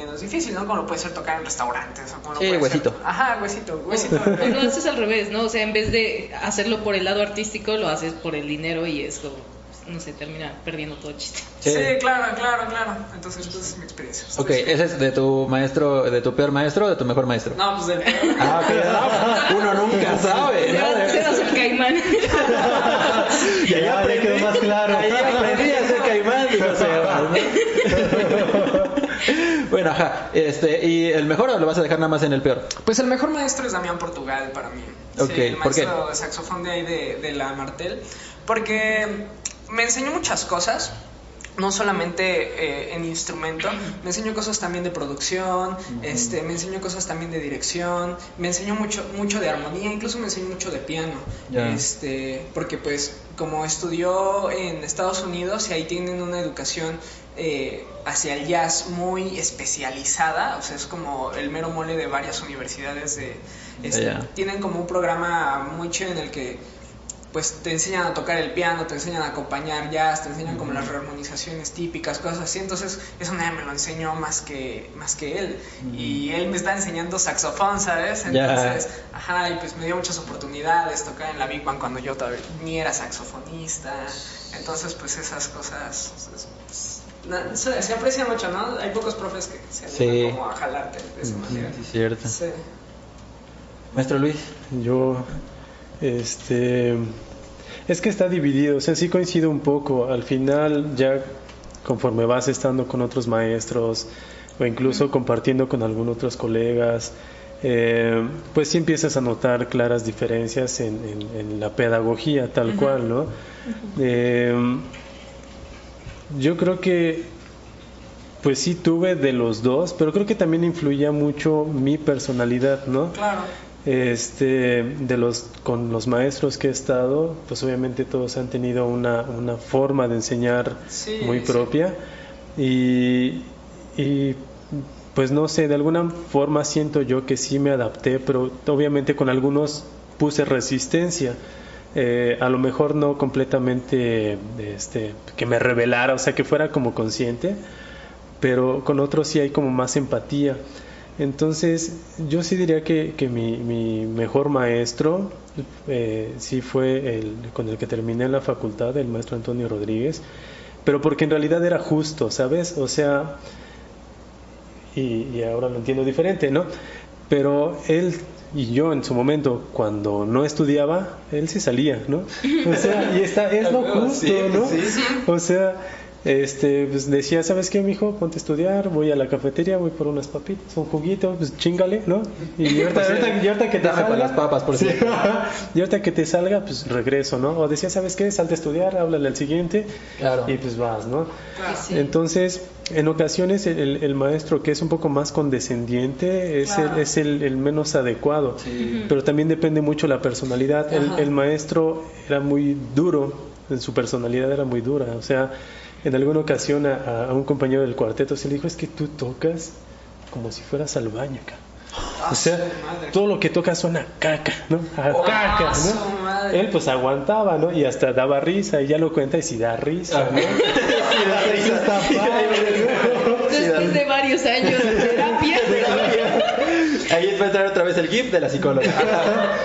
menos difícil, ¿no? Como lo puede ser tocar en restaurantes o como lo Sí, ser- huesito. Ajá, huesito, huesito. (laughs) O lo haces al revés, ¿no? O sea, en vez de hacerlo por el lado artístico, lo haces por el dinero y es como, pues, no sé, termina perdiendo todo chiste. Sí, Sí. claro, claro, claro. Entonces, pues es mi experiencia. Ok, ¿ese es de tu maestro, de tu peor maestro o de tu mejor maestro? No, pues del Ah, ok, no, uno nunca sabe. ¿no? Serás el caimán. (laughs) Y ahí Ya, ya aprendí, quedó más (laughs) claro. Ahí aprendí a ser caimán, Sebas, ¿no? Bueno, ajá. Este, ¿Y el mejor o lo vas a dejar nada más en el peor? Pues el mejor maestro es Damián Portugal para mí. Ok, sí, el ¿por qué? maestro de saxofón de ahí de, de la Martel. Porque me enseñó muchas cosas. No solamente eh, en instrumento, me enseñó cosas también de producción, este, me enseñó cosas también de dirección, me enseñó mucho, mucho de armonía, incluso me enseñó mucho de piano. Este, porque pues como estudió en Estados Unidos y ahí tienen una educación eh, hacia el jazz muy especializada, o sea, es como el mero mole de varias universidades de tienen como un programa muy chido en el que pues te enseñan a tocar el piano, te enseñan a acompañar jazz, te enseñan como las rearmonizaciones típicas, cosas así. Entonces, eso nadie me lo enseñó más que, más que él. Y él me está enseñando saxofón, ¿sabes? Entonces, ajá, y pues me dio muchas oportunidades tocar en la Big Band cuando yo todavía ni era saxofonista. Entonces, pues esas cosas. pues, se, se aprecia mucho, ¿no? Hay pocos profes que se animan Sí. como a jalarte de esa manera. Sí, cierto. Sí. Maestro Luis. Yo, este, es que está dividido, o sea, sí coincido un poco. Al final, ya conforme vas estando con otros maestros o incluso compartiendo con algunos otros colegas, eh, pues sí empiezas a notar claras diferencias en, en- en la pedagogía, tal cual, ¿no? Eh, yo creo que pues sí tuve de los dos, pero creo que también influía mucho mi personalidad, ¿no? Claro. Este, de los con los maestros que he estado, pues obviamente todos han tenido una, una forma de enseñar Sí, muy sí. propia y, y pues no sé, de alguna forma siento yo que sí me adapté, pero obviamente con algunos puse resistencia. Eh, a lo mejor no completamente este, que me revelara, o sea, que fuera como consciente, pero con otros sí hay como más empatía. Entonces, yo sí diría que, que mi, mejor maestro eh, sí fue el con el que terminé la facultad, el maestro Antonio Rodríguez, pero porque en realidad era justo, ¿sabes? O sea, y, y ahora lo entiendo diferente, ¿no? Pero él y yo en su momento, cuando no estudiaba, él sí salía, ¿no? O sea, y está, es lo (laughs) justo, ¿no? O sea, este, pues decía, ¿sabes qué, mijo? Ponte a estudiar, voy a la cafetería, voy por unas papitas, un juguito, pues chingale, ¿no? Y ahorita, ahorita- y ahorita que te Dame salga, para las papas, por (laughs) Sí. cierto. (laughs) y ahorita que te salga, pues regreso, ¿no? O decía, ¿sabes qué? Salte a estudiar, háblale al siguiente Claro. y pues vas, ¿no? Sí. Entonces, en ocasiones el, el- el maestro que es un poco más condescendiente es, Claro. el, es el, el menos adecuado, Sí. pero también depende mucho la personalidad. El maestro era muy duro, en su personalidad era muy dura, o sea, en alguna ocasión a, a un compañero del cuarteto se le dijo, es que tú tocas como si fueras al baño acá. Ah, O sea, madre. todo lo que toca suena a caca, ¿no? A Oh, caca, su ¿no? Él pues aguantaba, ¿no? Y hasta daba risa, y ya lo cuenta y si da risa, ¿no? (laughs) Sí, da risa. Está padre, ¿no? Después de varios años va a entrar otra vez el GIF de la psicóloga. (laughs)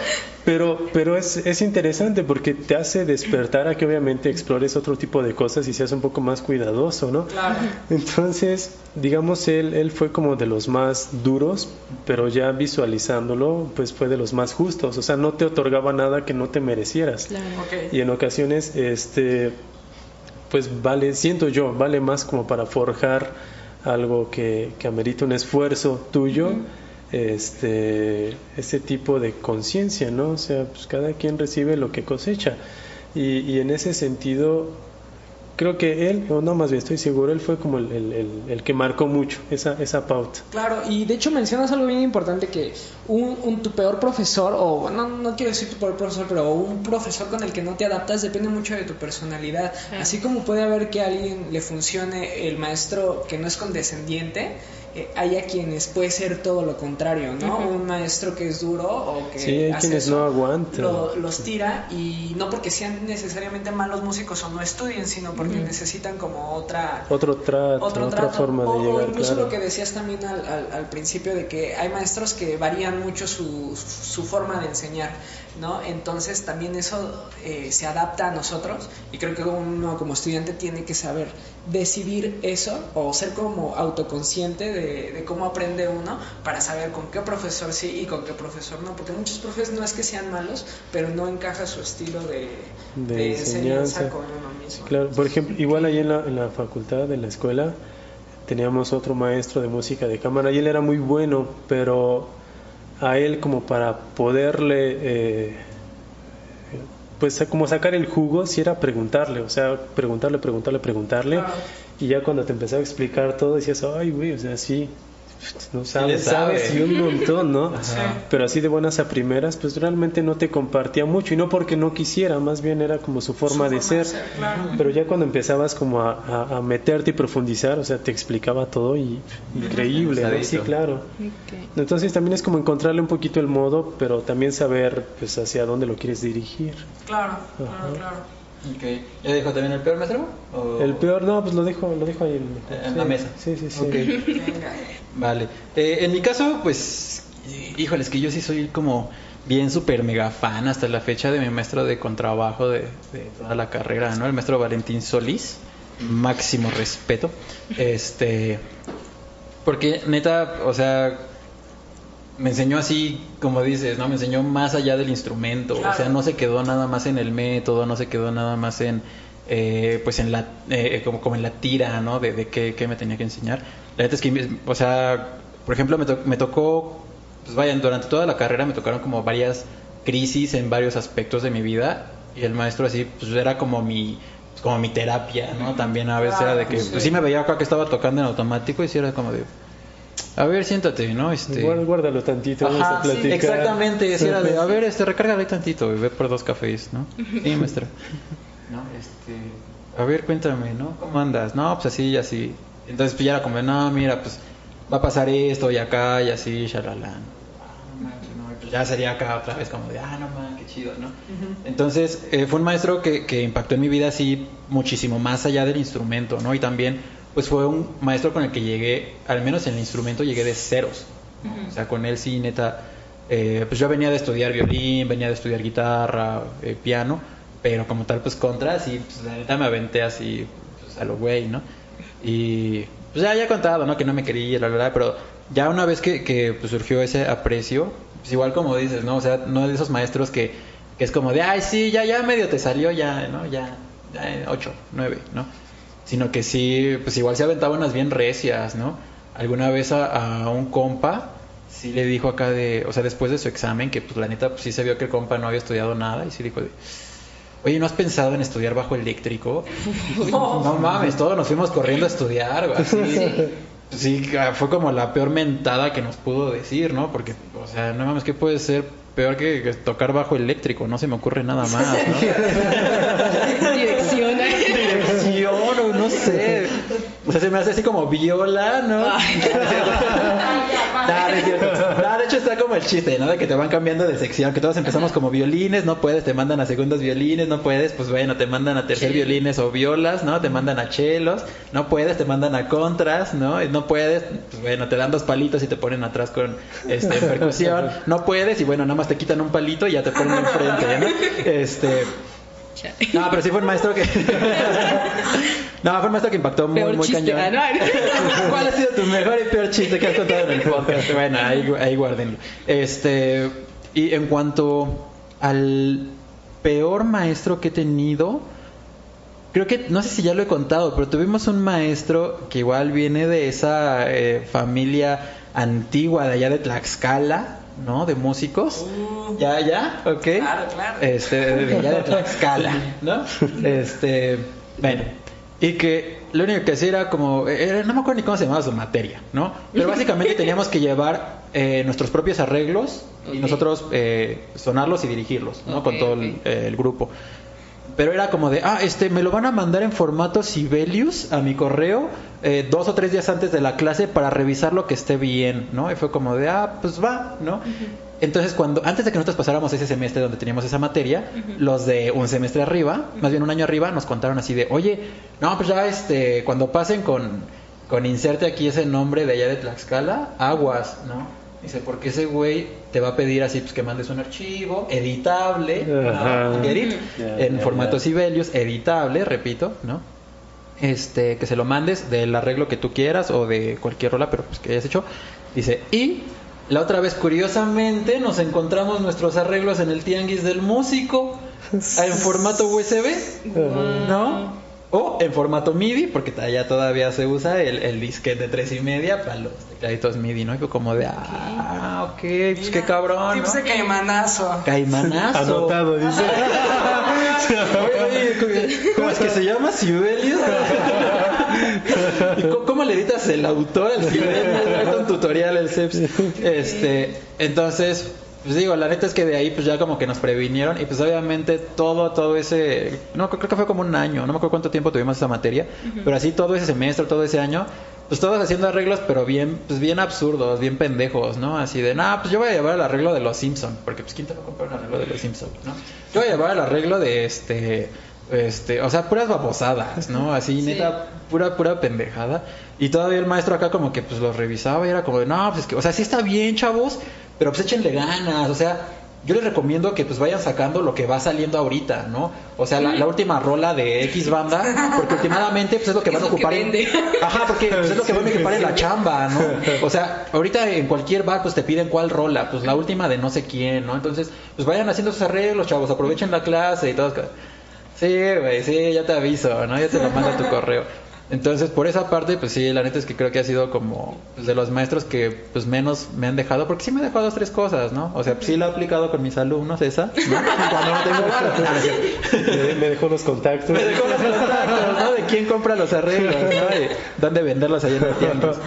Pero, pero es, es interesante porque te hace despertar a que obviamente explores otro tipo de cosas y seas un poco más cuidadoso, ¿no? Claro. Entonces, digamos, él, él fue como de los más duros, pero ya visualizándolo, pues fue de los más justos. O sea, no te otorgaba nada que no te merecieras. Claro. Y en ocasiones, este, pues vale, siento yo, vale más como para forjar algo que, que amerita un esfuerzo tuyo, este, ese tipo de conciencia, ¿no? O sea, pues cada quien recibe lo que cosecha. Y, y en ese sentido, creo que él, o no más bien estoy seguro, él fue como el, el- el- el que marcó mucho esa, esa pauta. Claro, y de hecho mencionas algo bien importante que un, un- tu peor profesor, o no, no quiero decir tu peor profesor, pero un profesor con el que no te adaptas depende mucho de tu personalidad. Así como puede haber que a alguien le funcione el maestro que no es condescendiente, eh, hay a quienes puede ser todo lo contrario, ¿no? Un maestro que es duro o que Sí, hay hace quienes eso, no aguantan. lo- los tira y no porque sean necesariamente malos músicos o no estudien, sino porque necesitan como otra Otro trato, otro otra forma de o, o llegar, incluso claro. lo que decías también al, al- al principio de que hay maestros que varían mucho su, su forma de enseñar, ¿no? Entonces también eso eh, se adapta a nosotros y creo que uno como estudiante tiene que saber decidir eso o ser como autoconsciente de, de cómo aprende uno para saber con qué profesor sí y con qué profesor no, porque muchos profesores no es que sean malos, pero no encaja su estilo de, De de enseñanza enseñanza. con uno mismo. Claro, por ejemplo, igual ahí en la, en la facultad, en la escuela, teníamos otro maestro de música de cámara y él era muy bueno, pero a él como para poderle, eh, pues como sacar el jugo, si era preguntarle, o sea, preguntarle, preguntarle, preguntarle, y ya cuando te empezaba a explicar todo decías, ay, güey, o sea, sí. No sabes, sabe. sabes y un montón, ¿no? Ajá. Pero así de buenas a primeras, pues realmente no te compartía mucho y no porque no quisiera, más bien era como su forma, de, ser. claro. Pero ya cuando empezabas como a, a- a meterte y profundizar, o sea, te explicaba todo y increíble, ¿no? Sí, claro. Entonces también es como encontrarle un poquito el modo, pero también saber pues hacia dónde lo quieres dirigir. Claro, claro, claro. Ok. ¿Ya dijo también el peor maestro? ¿O- El peor, no, pues lo dejo, lo dejo ahí En sí, la mesa. Sí, sí, sí. Ok. Venga. Vale. Eh, en mi caso, pues, híjoles, que yo sí soy como bien súper mega fan hasta la fecha de mi maestro de contrabajo de, de toda la carrera, ¿no? El maestro Valentín Solís. Máximo respeto. Este. Porque neta, o sea, me enseñó así, como dices, ¿no? Me enseñó más allá del instrumento. O sea, no se quedó nada más en el método, no se quedó nada más en, eh, pues en la, eh, como, como en la tira, ¿no? De, de qué, qué me tenía que enseñar. La neta es que, o sea, por ejemplo, me, to- me tocó, pues vaya, durante toda la carrera me tocaron como varias crisis en varios aspectos de mi vida. Y el maestro así, pues era como mi, pues, como mi terapia, ¿no? También a veces era de que, pues sí. sí me veía acá que estaba tocando en automático y sí era como de, a ver, siéntate, ¿no? Este... Guár- Guárdalo tantito, vamos Ajá, a sí, platicar. exactamente, sí era de, a ver, este, recárgale ahí tantito y ve por dos cafés, ¿no? (laughs) Sí, maestra. No, este, a ver, cuéntame, ¿no? ¿Cómo andas? No, pues así y así. Entonces, pues ya era como, no, mira, pues va a pasar esto y acá y así, shalala. Ah, no manches, no, pues ya sería acá otra vez como de, ah, no man, qué chido, ¿no? Entonces, eh, fue un maestro que, que impactó en mi vida así muchísimo más allá del instrumento, ¿no? Y también, pues fue un maestro con el que llegué, al menos en el instrumento, llegué de ceros. O sea, con él sí, neta, eh, pues yo venía de estudiar violín, venía de estudiar guitarra, eh, piano, pero como tal, pues contra, sí, pues la neta me aventé así, pues, a lo güey, ¿no? Y pues ya, he contado, ¿no? Que no me quería, la verdad, pero ya una vez que, que pues, surgió ese aprecio, pues igual como dices, ¿no? O sea, no de esos maestros que, que es como de, ay, sí, ya, ya medio te salió, ya, ¿no? Ya, ya, ocho, nueve, ¿no? Sino que sí, pues igual se aventaba unas bien recias, ¿no? Alguna vez a, a un compa, sí le dijo acá de, o sea, después de su examen, que pues la neta, pues sí se vio que el compa no había estudiado nada, y sí dijo de, oye, ¿no has pensado en estudiar bajo eléctrico? (laughs) no mames, todos nos fuimos corriendo a estudiar, güey, así. Sí, fue como la peor mentada que nos pudo decir, ¿no? Porque, o sea, no mames, ¿qué puede ser peor que, que tocar bajo eléctrico? No se me ocurre nada más, ¿no? (laughs) No sé. O sea, se me hace así como viola, ¿no? Nah. (laughs) Nah, (laughs) de hecho está como el chiste, ¿no? De que te van cambiando de sección, que todos empezamos como violines, no puedes, te mandan a segundos violines, no puedes, pues bueno, te mandan a tercer violines o violas, ¿no? Te mandan a chelos, no puedes, te mandan a contras, ¿no? Y no puedes, pues bueno, te dan dos palitos y te ponen atrás con este percusión, (laughs) no puedes y bueno, nada más te quitan un palito y ya te ponen enfrente, ¿no? Este, no, pero sí fue un maestro que. (laughs) no, fue un maestro que impactó muy, Peor muy chiste. cañón. no. (laughs) ¿Cuál ha sido tu mejor y peor chiste que has contado en el podcast? Bueno, ahí, ahí guárdenlo. Este, y en cuanto al peor maestro que he tenido, creo que, no sé si ya lo he contado, pero tuvimos un maestro que igual viene de esa eh, familia antigua de allá de Tlaxcala, ¿no? De músicos. Uh, Ya, ya, ok. Claro, claro. Este, de (laughs) allá de Tlaxcala, (laughs) ¿no? Este, bueno, Y que lo único que hacía era como, era- no me acuerdo ni cómo se llamaba su materia, ¿no? Pero básicamente (laughs) teníamos que llevar eh, nuestros propios arreglos y nosotros eh, sonarlos y dirigirlos, ¿no? Con todo el, eh, el grupo. Pero era como de, ah, este, me lo van a mandar en formato Sibelius a mi correo eh, dos o tres días antes de la clase para revisar lo que esté bien, ¿no? Y fue como de, ah, pues va, ¿no? Entonces, cuando antes de que nosotros pasáramos ese semestre donde teníamos esa materia, los de un semestre arriba, más bien un año arriba, nos contaron así de, oye, no, pues ya, este, cuando pasen con, con inserte aquí ese nombre de allá de Tlaxcala, aguas, ¿no? Dice, porque ese güey te va a pedir así, pues que mandes un archivo editable, en ya, formato. Sibelius, editable, repito, ¿no? Este, que se lo mandes del arreglo que tú quieras o de cualquier rola, pero pues que hayas hecho. Dice, y la otra vez, curiosamente, nos encontramos nuestros arreglos en el tianguis del músico en formato USB, ¿no? O en formato MIDI, porque allá todavía se usa el, el disquete de tres y media para los tecladitos MIDI, ¿no? Y fue como de, ah, ok, pues qué cabrón, Tips ¿no? de caimanazo. Caimanazo. Anotado, dice. (laughs) ¿cómo es que se llama Sibelius? (laughs) ¿Y cómo, cómo le editas el autor al Sibelius? Es un tutorial el CEPS. Este, entonces, pues digo, la neta es que de ahí pues ya como que nos previnieron y pues obviamente todo, todo ese, no, creo que fue como un año, no me acuerdo cuánto tiempo tuvimos esa materia, pero así todo ese semestre, todo ese año, pues todos haciendo arreglos, pero bien, pues bien absurdos, bien pendejos, ¿no? Así de, nah, pues yo voy a llevar el arreglo de los Simpson, porque pues quién te va a comprar un arreglo de los Simpson, ¿no? Yo voy a llevar el arreglo de este, este, o sea, puras babosadas, ¿no? Así, Sí. neta, pura, pura pendejada. Y todavía el maestro acá como que pues los revisaba y era como de, no, pues es que, o sea, sí está bien, chavos, pero pues échenle ganas, o sea, yo les recomiendo que pues vayan sacando lo que va saliendo ahorita, ¿no? O sea, la, la última rola de X banda, porque últimamente pues es lo que van a ocupar en... Ajá, porque pues, es lo que van a ocupar en la chamba, ¿no? (laughs) O sea, ahorita en cualquier bar pues te piden cuál rola, pues la última de no sé quién, ¿no? Entonces, pues vayan haciendo sus arreglos, chavos, aprovechen la clase y todo. Sí, güey, sí, ya te aviso, ¿no? Ya te lo manda tu correo. Entonces, por esa parte, pues sí, la neta es que creo que ha sido como pues, de los maestros que pues menos me han dejado, porque sí me ha dejado dos, tres cosas, ¿no? O sea, pues, sí la he aplicado con mis alumnos esa, ¿no? (laughs) Cuando no tengo cierto. Me, me dejó los contactos. Me dejó los contactos, ¿no? De quién compra los arreglos, ¿no? Y dónde venderlos allá en el tianguis.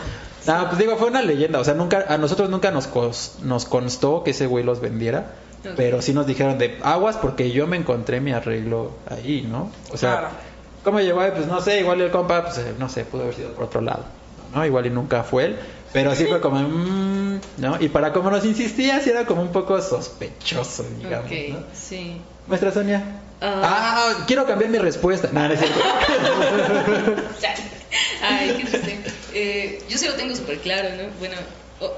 Ah, pues digo, fue una leyenda. O sea, nunca, a nosotros nunca nos, cos- nos constó que ese güey los vendiera. Ok. Pero sí nos dijeron de aguas porque yo me encontré mi arreglo ahí, ¿no? O sea, Claro. ¿Cómo llegó ahí? Pues no sé, igual el compa, pues no sé, pudo haber sido por otro lado, ¿no? Igual y nunca fue él. Pero sí fue como, mm, ¿no? Y para como nos insistía, sí era como un poco sospechoso, digamos, Ok, ¿no? sí. Maestra Sonia. Ah. Ah, quiero cambiar mi respuesta. No, no es cierto. (laughs) Ay, qué triste. Eh, yo sí lo tengo súper claro, ¿no? Bueno,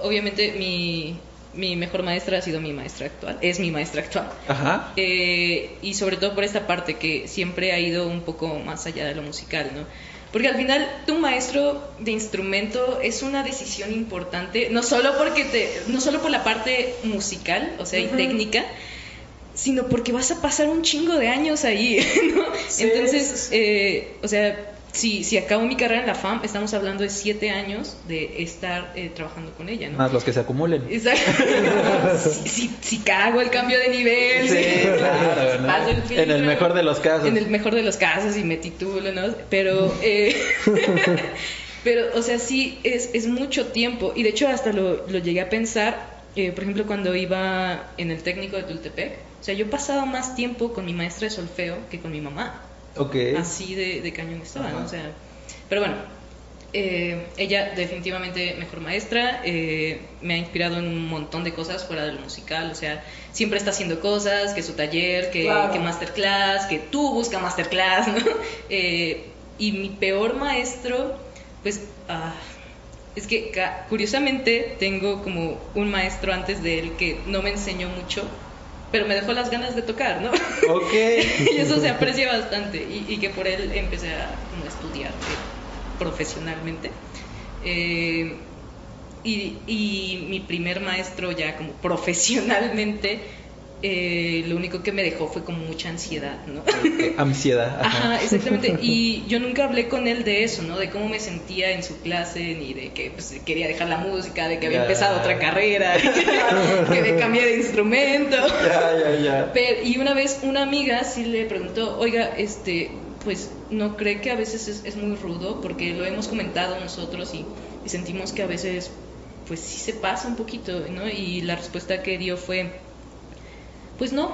obviamente mi, mi mejor maestra ha sido mi maestra actual, es mi maestra actual. Ajá. Eh, y sobre todo por esta parte que siempre ha ido un poco más allá de lo musical, ¿no? Porque al final tu maestro de instrumento es una decisión importante, no solo porque te, no solo por la parte musical, o sea, y técnica, sino porque vas a pasar un chingo de años ahí, (laughs) ¿no? Sí, Entonces, sí, sí. eh, o sea, si, si acabo mi carrera en la FAM, estamos hablando de siete años de estar eh, trabajando con ella, ¿no? Más los que se acumulen. Exacto. (laughs) si, si, el cambio de nivel, Sí, si- claro, ¿no? paso el filtro. En el mejor de los casos. En el mejor de los casos y me titulo, ¿no? Pero, eh, (laughs) pero, o sea, sí, es, es mucho tiempo. Y de hecho, hasta lo, lo llegué a pensar, eh, por ejemplo, cuando iba en el técnico de Tultepec. O sea, yo pasaba más tiempo con mi maestra de solfeo que con mi mamá. Ok. Así de, de cañón estaba, ¿no? O sea, pero bueno, eh, ella definitivamente mejor maestra, eh, me ha inspirado en un montón de cosas fuera de lo musical, o sea, siempre está haciendo cosas, que su taller, que, Claro. que masterclass, que tú busca masterclass, ¿no? (laughs) Eh, y mi peor maestro, pues, ah, es que curiosamente tengo como un maestro antes de él que no me enseñó mucho, pero me dejó las ganas de tocar, ¿no? Ok. (laughs) y eso se aprecia bastante y, y que por él empecé a como, estudiar eh, profesionalmente. Eh, y, y mi primer maestro ya como profesionalmente, eh, lo único que me dejó fue como mucha ansiedad, ¿no? Ok, (laughs) Ansiedad. Ajá. Ajá, exactamente. (laughs) Y yo nunca hablé con él de eso, ¿no? De cómo me sentía en su clase, ni de que pues, quería dejar la música, de que había empezado otra carrera, (laughs) que me cambié de instrumento. Ya, ya, ya. Pero- y una vez una amiga sí le preguntó, oiga, este, pues no cree que a veces es, es muy rudo, porque lo hemos comentado nosotros y, y sentimos que a veces pues sí se pasa un poquito, ¿no? Y la respuesta que dio fue, pues no,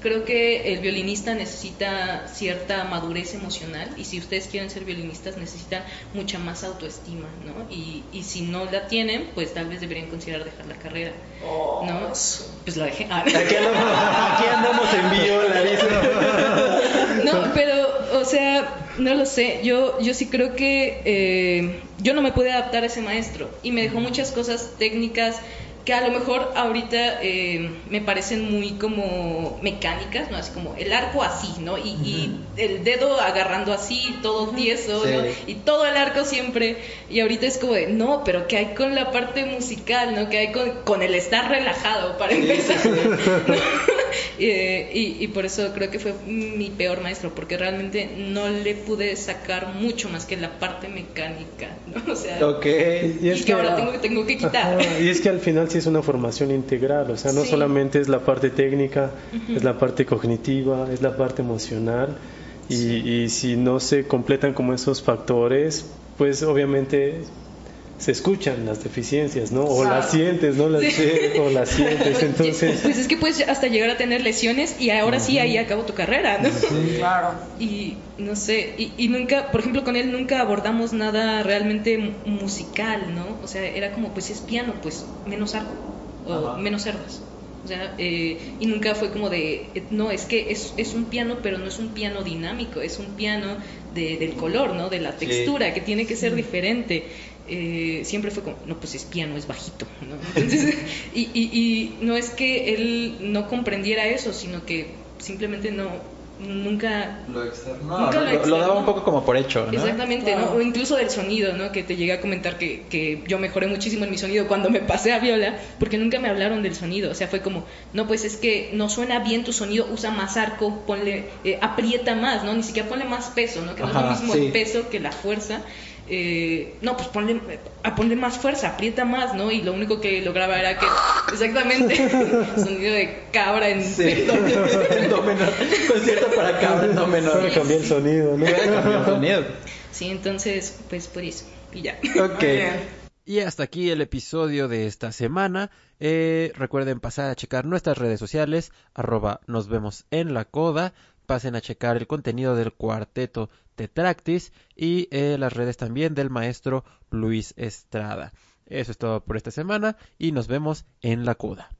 creo que el violinista necesita cierta madurez emocional y si ustedes quieren ser violinistas necesitan mucha más autoestima, ¿no? Y, y si no la tienen, pues tal vez deberían considerar dejar la carrera, ¿no? Pues la dejé. Ah. Aquí andamos, aquí andamos en viola, dice. (laughs) No, pero, o sea, no lo sé. Yo, yo sí creo que eh, yo no me pude adaptar a ese maestro y me dejó muchas cosas técnicas que a lo mejor ahorita eh, me parecen muy como mecánicas, ¿no? Así como el arco así, ¿no? Y, y el dedo agarrando así, todo tieso, Sí. ¿no? Y todo el arco siempre. Y ahorita es como de, no, pero ¿qué hay con la parte musical, ¿no? ¿Qué hay con, con el estar relajado para empezar? ¿no? (laughs) (laughs) Eh, y, y por eso creo que fue mi peor maestro, porque realmente no le pude sacar mucho más que la parte mecánica, ¿no? (laughs) O sea, Ok. y, que, ahora tengo, tengo que quitar. Ajá, y es que al final sí es una formación integral, o sea, no Sí. solamente es la parte técnica, es la parte cognitiva, es la parte emocional, y, y si no se completan como esos factores, pues obviamente se escuchan las deficiencias, ¿no? O las sientes, ¿no? Las, (laughs) O las sientes, (laughs) entonces... Pues es que puedes hasta llegar a tener lesiones y ahora sí ahí acabo tu carrera, ¿no? Claro. Y no sé, y, y nunca, por ejemplo, con él nunca abordamos nada realmente mu- musical, ¿no? O sea, era como, pues es piano, pues menos arco, o menos cerdas. O sea, eh, y nunca fue como de, eh, no, es que es, es un piano, pero no es un piano dinámico, es un piano de, del color, ¿no? De la textura, que tiene que ser diferente. Eh, siempre fue como, no, pues es piano, es bajito, ¿no? Entonces, (laughs) y, y, y no es que él no comprendiera eso, sino que simplemente no, nunca Lo externo. Nunca lo lo, lo externo. daba un poco como por hecho, ¿no? Exactamente, ¿no? O incluso del sonido, ¿no? Que te llegué a comentar que, que yo mejoré muchísimo en mi sonido cuando me pasé a viola, porque nunca me hablaron del sonido. O sea, fue como, no, pues es que no suena bien tu sonido, usa más arco, ponle, eh, aprieta más, ¿no? Ni siquiera ponle más peso, ¿no? Que no es lo mismo sí. el peso que la fuerza. Eh, no, pues ponle, a ponle más fuerza, aprieta más, ¿no? Y lo único que lograba era que, exactamente, (laughs) sonido de cabra en Sí. En do menor. (laughs) Concierto para cabra en do menor. Solo cambié el sonido, ¿no? Cambió el sonido. Sí, entonces, pues por eso, y ya. Ok. (laughs) Y hasta aquí el episodio de esta semana. Eh, recuerden pasar a checar nuestras redes sociales, arroba nos vemos en la coda. Pasen a checar el contenido del cuarteto Tetractis y eh, las redes también del maestro Luis Estrada. Eso es todo por esta semana y nos vemos en la coda.